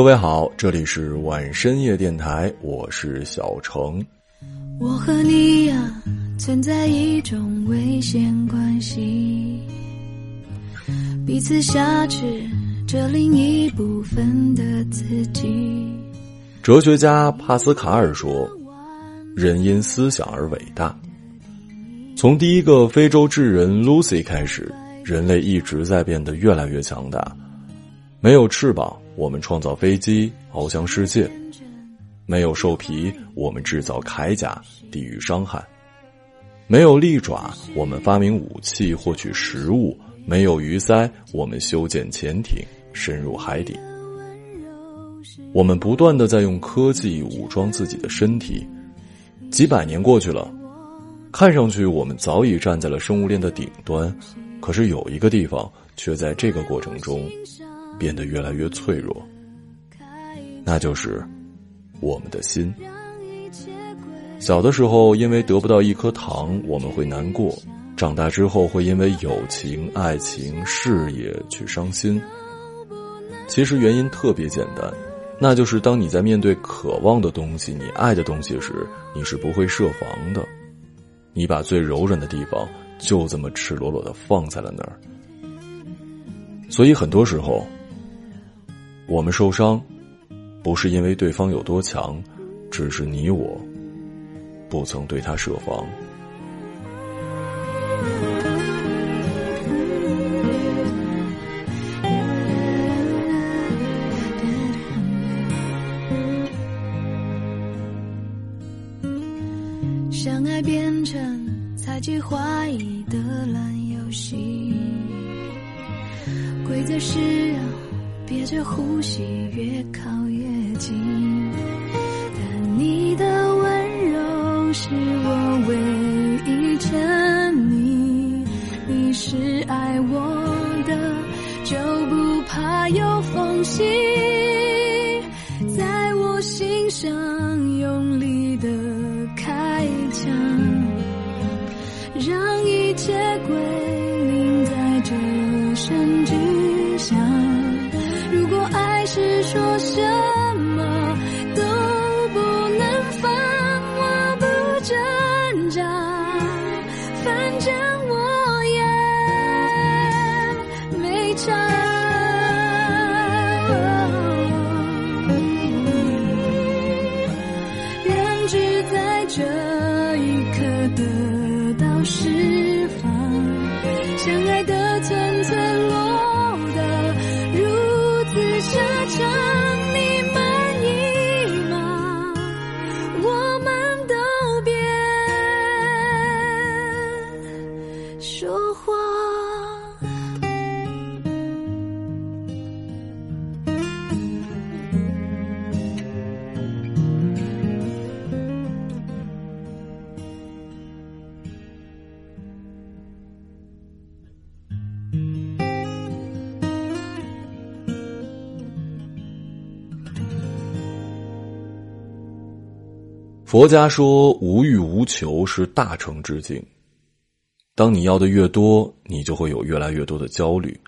各位好，这里是晚深夜电台，我是小程。我和你呀，存在一种危险关系，彼此挟持着另一部分的自己。哲学家帕斯卡尔说：“人因思想而伟大。”从第一个非洲智人 Lucy 开始，人类一直在变得越来越强大。没有翅膀，我们创造飞机翱翔世界；没有兽皮，我们制造铠甲抵御伤害；没有利爪，我们发明武器获取食物；没有鱼鳃，我们修建潜艇深入海底。我们不断的在用科技武装自己的身体，几百年过去了，看上去我们早已站在了生物链的顶端，可是有一个地方却在这个过程中。变得越来越脆弱，那就是我们的心。小的时候，因为得不到一颗糖，我们会难过；长大之后，会因为友情、爱情、事业去伤心。其实原因特别简单，那就是当你在面对渴望的东西、你爱的东西时，你是不会设防的，你把最柔软的地方就这么赤裸裸的放在了那儿。所以很多时候。我们受伤，不是因为对方有多强，只是你我不曾对他设防。有缝隙。在我心上用力的开枪，让一切归佛家说无欲无求是大成之境。当你要的越多，你就会有越来越多的焦虑，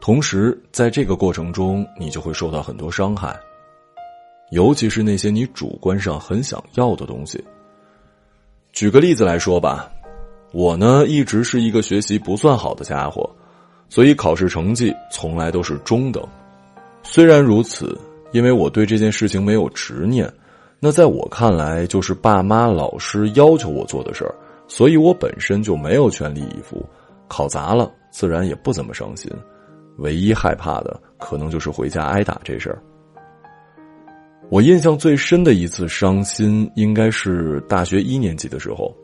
同时在这个过程中，你就会受到很多伤害，尤其是那些你主观上很想要的东西。举个例子来说吧，我呢一直是一个学习不算好的家伙，所以考试成绩从来都是中等。虽然如此，因为我对这件事情没有执念。那在我看来，就是爸妈、老师要求我做的事儿，所以我本身就没有全力以赴。考砸了，自然也不怎么伤心。唯一害怕的，可能就是回家挨打这事儿。我印象最深的一次伤心，应该是大学一年级的时候。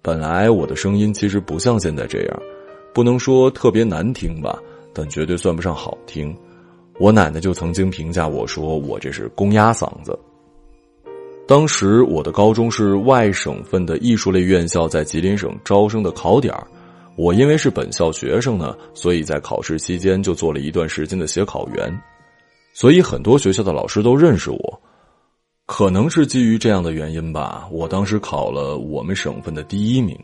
本来我的声音其实不像现在这样，不能说特别难听吧，但绝对算不上好听。我奶奶就曾经评价我说：“我这是公鸭嗓子。”当时我的高中是外省份的艺术类院校，在吉林省招生的考点我因为是本校学生呢，所以在考试期间就做了一段时间的写考员，所以很多学校的老师都认识我。可能是基于这样的原因吧，我当时考了我们省份的第一名。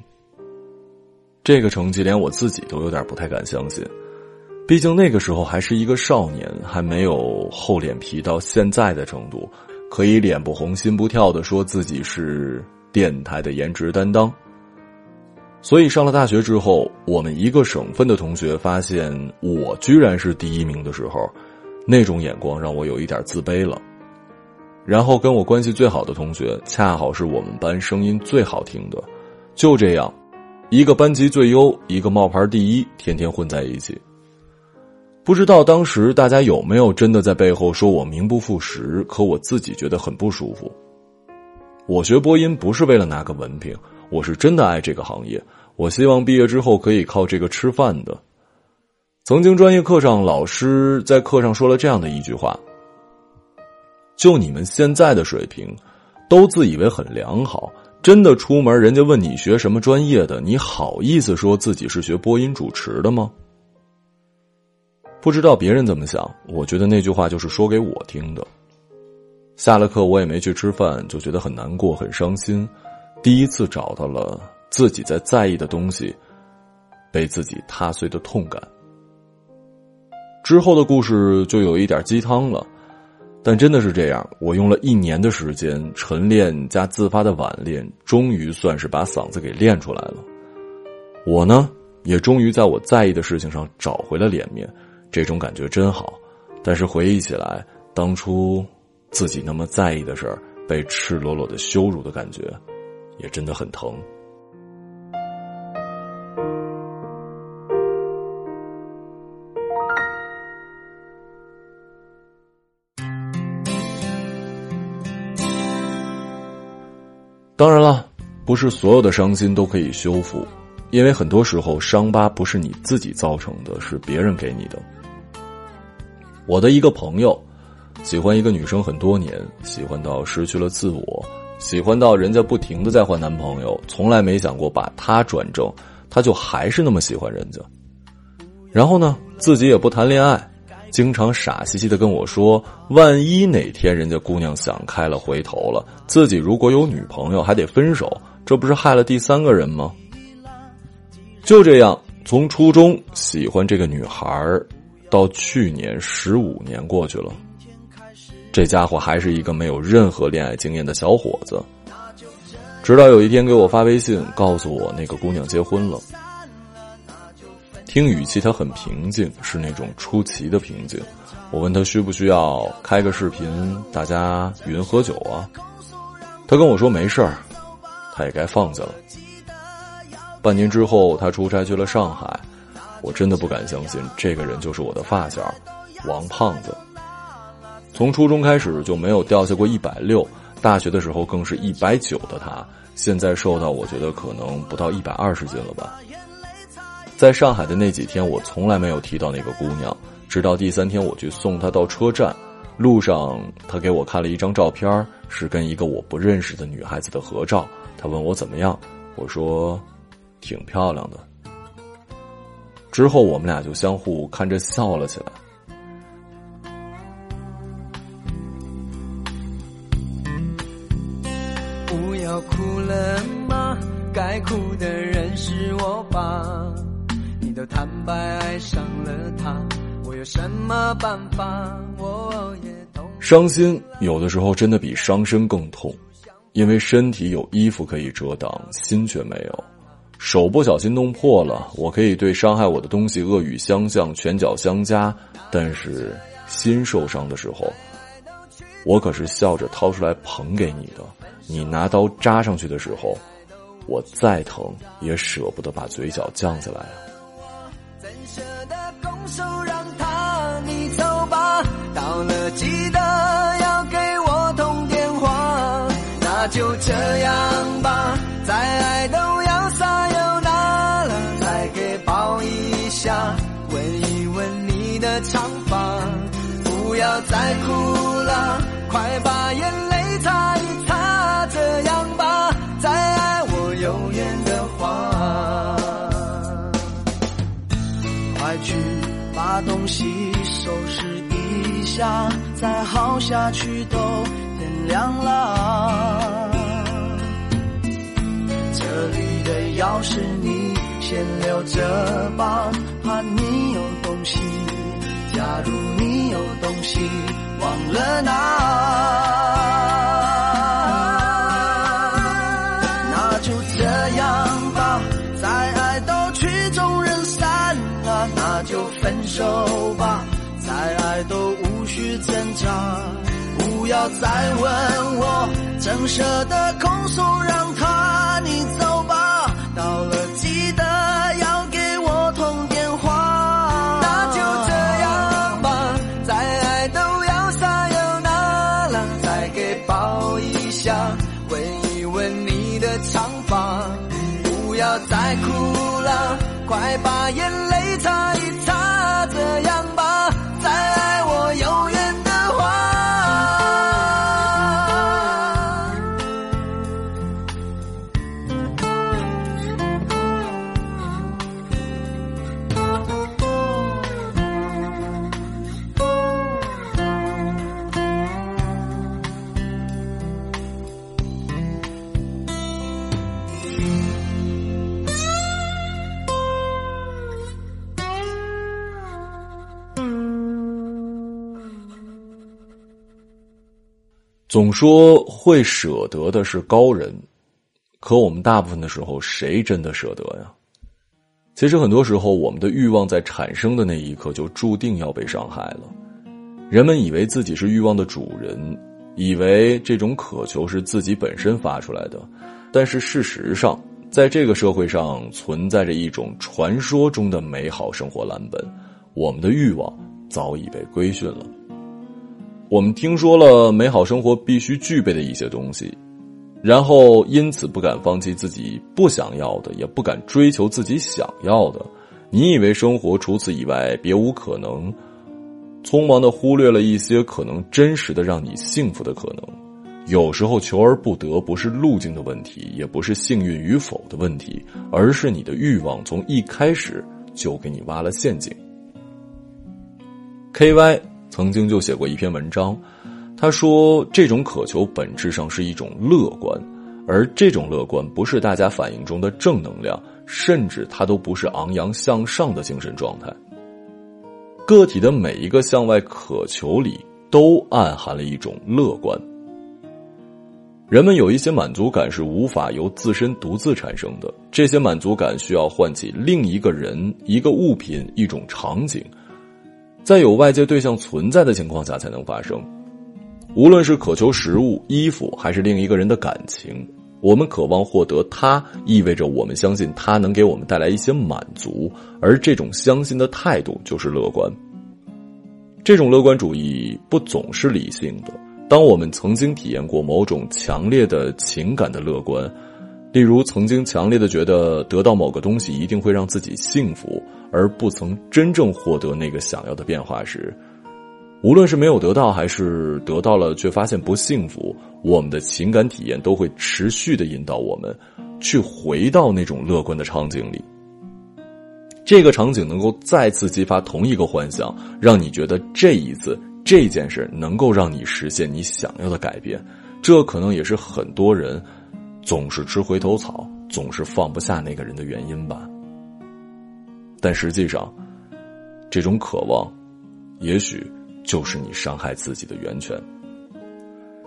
这个成绩连我自己都有点不太敢相信。毕竟那个时候还是一个少年，还没有厚脸皮到现在的程度，可以脸不红心不跳的说自己是电台的颜值担当。所以上了大学之后，我们一个省份的同学发现我居然是第一名的时候，那种眼光让我有一点自卑了。然后跟我关系最好的同学，恰好是我们班声音最好听的，就这样，一个班级最优，一个冒牌第一，天天混在一起。不知道当时大家有没有真的在背后说我名不副实？可我自己觉得很不舒服。我学播音不是为了拿个文凭，我是真的爱这个行业。我希望毕业之后可以靠这个吃饭的。曾经专业课上，老师在课上说了这样的一句话：“就你们现在的水平，都自以为很良好，真的出门人家问你学什么专业的，你好意思说自己是学播音主持的吗？”不知道别人怎么想，我觉得那句话就是说给我听的。下了课我也没去吃饭，就觉得很难过、很伤心。第一次找到了自己在在意的东西被自己踏碎的痛感。之后的故事就有一点鸡汤了，但真的是这样。我用了一年的时间晨练加自发的晚练，终于算是把嗓子给练出来了。我呢，也终于在我在意的事情上找回了脸面。这种感觉真好，但是回忆起来，当初自己那么在意的事儿，被赤裸裸的羞辱的感觉，也真的很疼。当然了，不是所有的伤心都可以修复，因为很多时候伤疤不是你自己造成的，是别人给你的。我的一个朋友，喜欢一个女生很多年，喜欢到失去了自我，喜欢到人家不停的在换男朋友，从来没想过把她转正，他就还是那么喜欢人家。然后呢，自己也不谈恋爱，经常傻兮兮的跟我说，万一哪天人家姑娘想开了回头了，自己如果有女朋友还得分手，这不是害了第三个人吗？就这样，从初中喜欢这个女孩。到去年十五年过去了，这家伙还是一个没有任何恋爱经验的小伙子。直到有一天给我发微信，告诉我那个姑娘结婚了。听语气，他很平静，是那种出奇的平静。我问他需不需要开个视频，大家云喝酒啊？他跟我说没事儿，他也该放下了。半年之后，他出差去了上海。我真的不敢相信，这个人就是我的发小，王胖子。从初中开始就没有掉下过一百六，大学的时候更是一百九的他，现在瘦到我觉得可能不到一百二十斤了吧。在上海的那几天，我从来没有提到那个姑娘，直到第三天我去送她到车站，路上她给我看了一张照片，是跟一个我不认识的女孩子的合照。她问我怎么样，我说，挺漂亮的。之后，我们俩就相互看着笑了起来。不要哭了吗？该哭的人是我吧？你都坦白爱上了他，我有什么办法？我也懂。伤心有的时候真的比伤身更痛，因为身体有衣服可以遮挡，心却没有。手不小心弄破了，我可以对伤害我的东西恶语相向、拳脚相加，但是心受伤的时候，我可是笑着掏出来捧给你的。你拿刀扎上去的时候，我再疼也舍不得把嘴角降下来啊！下，再耗下去都天亮了。这里的钥匙你先留着吧。怕你有东西。假如你有东西忘了拿，那就这样吧。再爱都曲终人散了，那就分手吧。再爱都无需挣扎，不要再问我，怎舍得拱手让他你走总说会舍得的是高人，可我们大部分的时候，谁真的舍得呀？其实很多时候，我们的欲望在产生的那一刻就注定要被伤害了。人们以为自己是欲望的主人，以为这种渴求是自己本身发出来的，但是事实上，在这个社会上存在着一种传说中的美好生活蓝本，我们的欲望早已被规训了。我们听说了美好生活必须具备的一些东西，然后因此不敢放弃自己不想要的，也不敢追求自己想要的。你以为生活除此以外别无可能，匆忙的忽略了一些可能真实的让你幸福的可能。有时候求而不得不是路径的问题，也不是幸运与否的问题，而是你的欲望从一开始就给你挖了陷阱。K Y。曾经就写过一篇文章，他说这种渴求本质上是一种乐观，而这种乐观不是大家反应中的正能量，甚至它都不是昂扬向上的精神状态。个体的每一个向外渴求里都暗含了一种乐观。人们有一些满足感是无法由自身独自产生的，这些满足感需要唤起另一个人、一个物品、一种场景。在有外界对象存在的情况下才能发生，无论是渴求食物、衣服，还是另一个人的感情，我们渴望获得它，意味着我们相信它能给我们带来一些满足，而这种相信的态度就是乐观。这种乐观主义不总是理性的，当我们曾经体验过某种强烈的情感的乐观。例如，曾经强烈的觉得得到某个东西一定会让自己幸福，而不曾真正获得那个想要的变化时，无论是没有得到，还是得到了却发现不幸福，我们的情感体验都会持续的引导我们去回到那种乐观的场景里。这个场景能够再次激发同一个幻想，让你觉得这一次这件事能够让你实现你想要的改变。这可能也是很多人。总是吃回头草，总是放不下那个人的原因吧。但实际上，这种渴望，也许就是你伤害自己的源泉。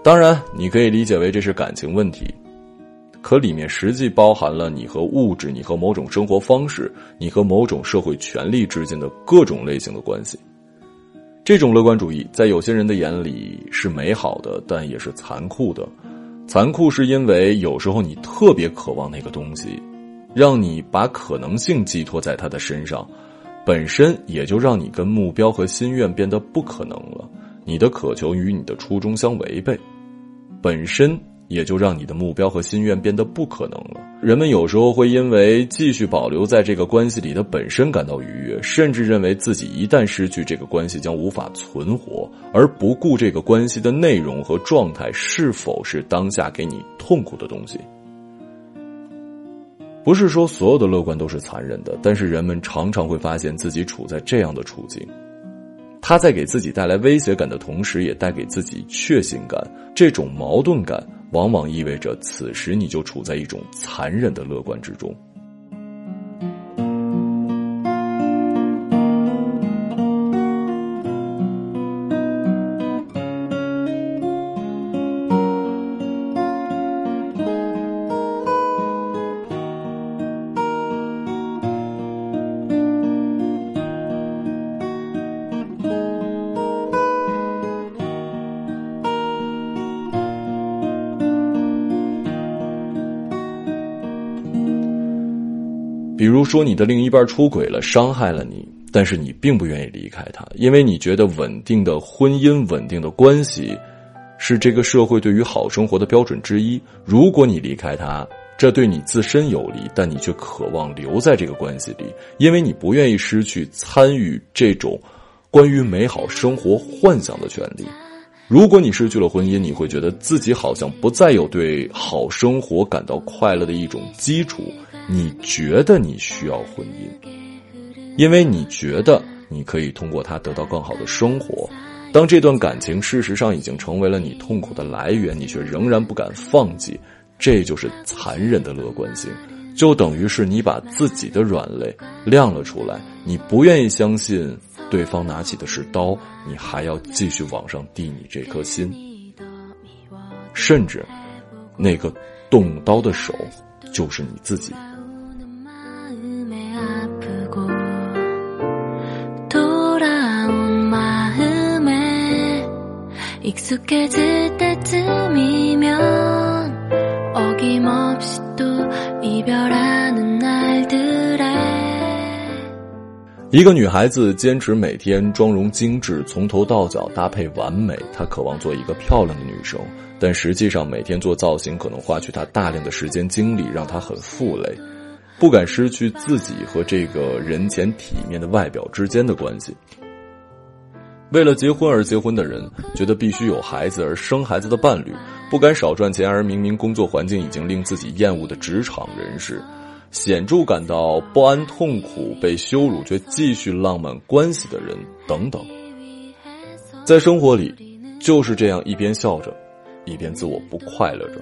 当然，你可以理解为这是感情问题，可里面实际包含了你和物质、你和某种生活方式、你和某种社会权利之间的各种类型的关系。这种乐观主义在有些人的眼里是美好的，但也是残酷的。残酷是因为有时候你特别渴望那个东西，让你把可能性寄托在他的身上，本身也就让你跟目标和心愿变得不可能了。你的渴求与你的初衷相违背，本身。也就让你的目标和心愿变得不可能了。人们有时候会因为继续保留在这个关系里的本身感到愉悦，甚至认为自己一旦失去这个关系将无法存活，而不顾这个关系的内容和状态是否是当下给你痛苦的东西。不是说所有的乐观都是残忍的，但是人们常常会发现自己处在这样的处境。他在给自己带来威胁感的同时，也带给自己确信感。这种矛盾感。往往意味着，此时你就处在一种残忍的乐观之中。如说你的另一半出轨了，伤害了你，但是你并不愿意离开他，因为你觉得稳定的婚姻、稳定的关系，是这个社会对于好生活的标准之一。如果你离开他，这对你自身有利，但你却渴望留在这个关系里，因为你不愿意失去参与这种关于美好生活幻想的权利。如果你失去了婚姻，你会觉得自己好像不再有对好生活感到快乐的一种基础。你觉得你需要婚姻，因为你觉得你可以通过它得到更好的生活。当这段感情事实上已经成为了你痛苦的来源，你却仍然不敢放弃，这就是残忍的乐观性。就等于是你把自己的软肋亮了出来，你不愿意相信。对方拿起的是刀，你还要继续往上递你这颗心，甚至那个动刀的手就是你自己。一个女孩子坚持每天妆容精致，从头到脚搭配完美。她渴望做一个漂亮的女生，但实际上每天做造型可能花去她大量的时间精力，让她很负累。不敢失去自己和这个人前体面的外表之间的关系。为了结婚而结婚的人，觉得必须有孩子而生孩子的伴侣，不敢少赚钱而明明工作环境已经令自己厌恶的职场人士。显著感到不安、痛苦、被羞辱却继续浪漫关系的人等等，在生活里就是这样一边笑着，一边自我不快乐着。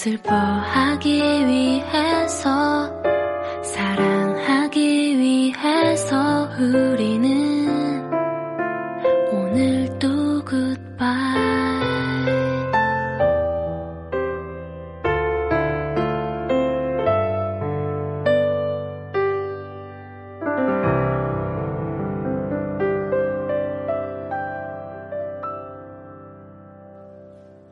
슬퍼하기 위해서 사랑하기 위해서 우리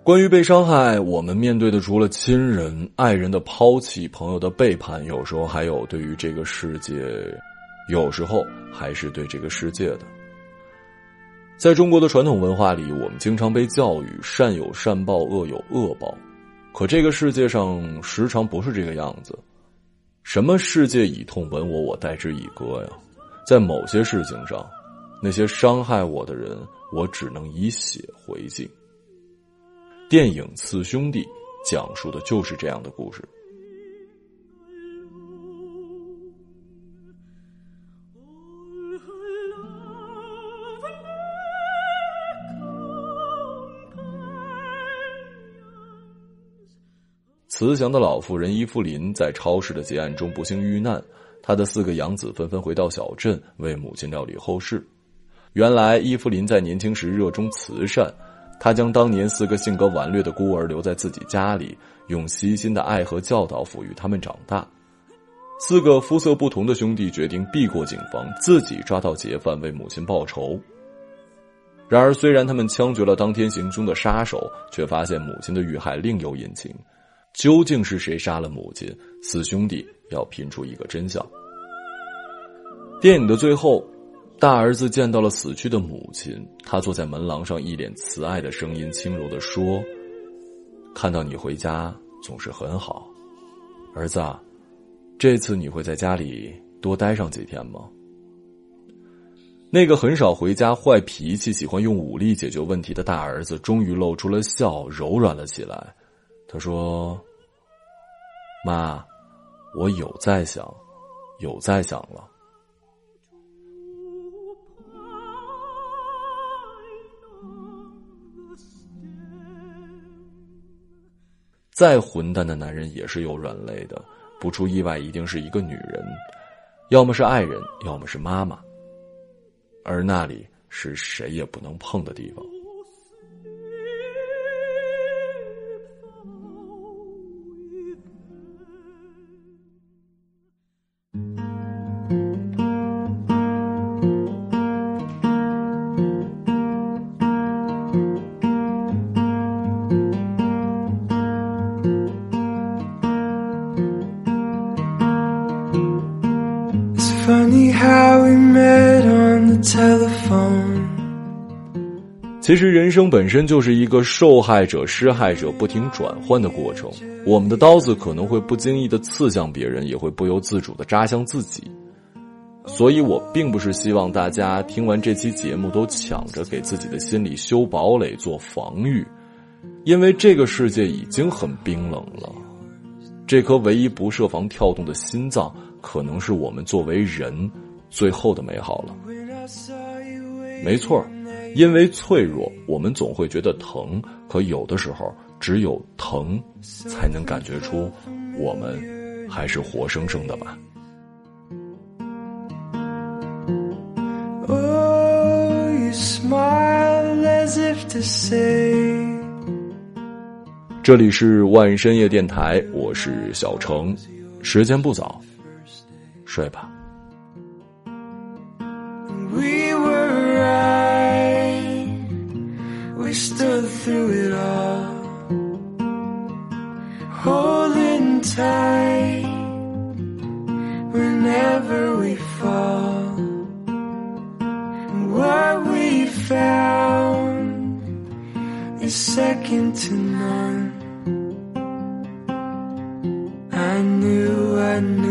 关于被伤害，我们面对的除了亲人、爱人的抛弃、朋友的背叛，有时候还有对于这个世界，有时候还是对这个世界的。在中国的传统文化里，我们经常被教育善有善报，恶有恶报。可这个世界上时常不是这个样子。什么世界以痛吻我，我待之以歌呀？在某些事情上，那些伤害我的人，我只能以血回敬。电影《四兄弟》讲述的就是这样的故事。慈祥的老妇人伊芙琳在超市的劫案中不幸遇难，她的四个养子纷纷回到小镇为母亲料理后事。原来，伊芙琳在年轻时热衷慈善。他将当年四个性格顽劣的孤儿留在自己家里，用悉心的爱和教导抚育他们长大。四个肤色不同的兄弟决定避过警方，自己抓到劫犯，为母亲报仇。然而，虽然他们枪决了当天行凶的杀手，却发现母亲的遇害另有隐情。究竟是谁杀了母亲？四兄弟要拼出一个真相。电影的最后，大儿子见到了死去的母亲，他坐在门廊上，一脸慈爱的声音轻柔的说：“看到你回家总是很好，儿子。”这次你会在家里多待上几天吗？那个很少回家、坏脾气、喜欢用武力解决问题的大儿子，终于露出了笑，柔软了起来。他说：“妈，我有在想，有在想了。再混蛋的男人也是有软肋的。”不出意外，一定是一个女人，要么是爱人，要么是妈妈，而那里是谁也不能碰的地方。其实，人生本身就是一个受害者、施害者不停转换的过程。我们的刀子可能会不经意的刺向别人，也会不由自主的扎向自己。所以我并不是希望大家听完这期节目都抢着给自己的心里修堡垒、做防御，因为这个世界已经很冰冷了。这颗唯一不设防跳动的心脏，可能是我们作为人最后的美好了。没错。因为脆弱，我们总会觉得疼。可有的时候，只有疼，才能感觉出我们还是活生生的吧。这里是万深夜电台，我是小程，时间不早，睡吧。Through it all, holding tight whenever we fall. And what we found is second to none. I knew, I knew,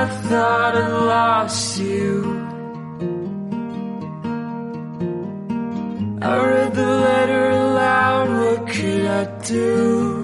I thought I'd lost you. I read the letter aloud, what could I do?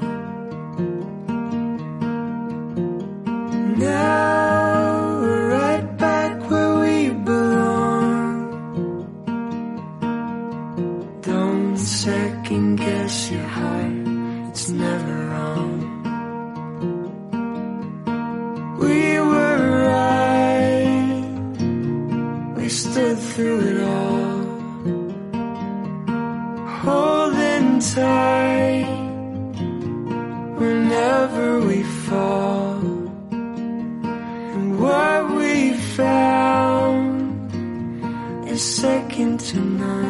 tonight.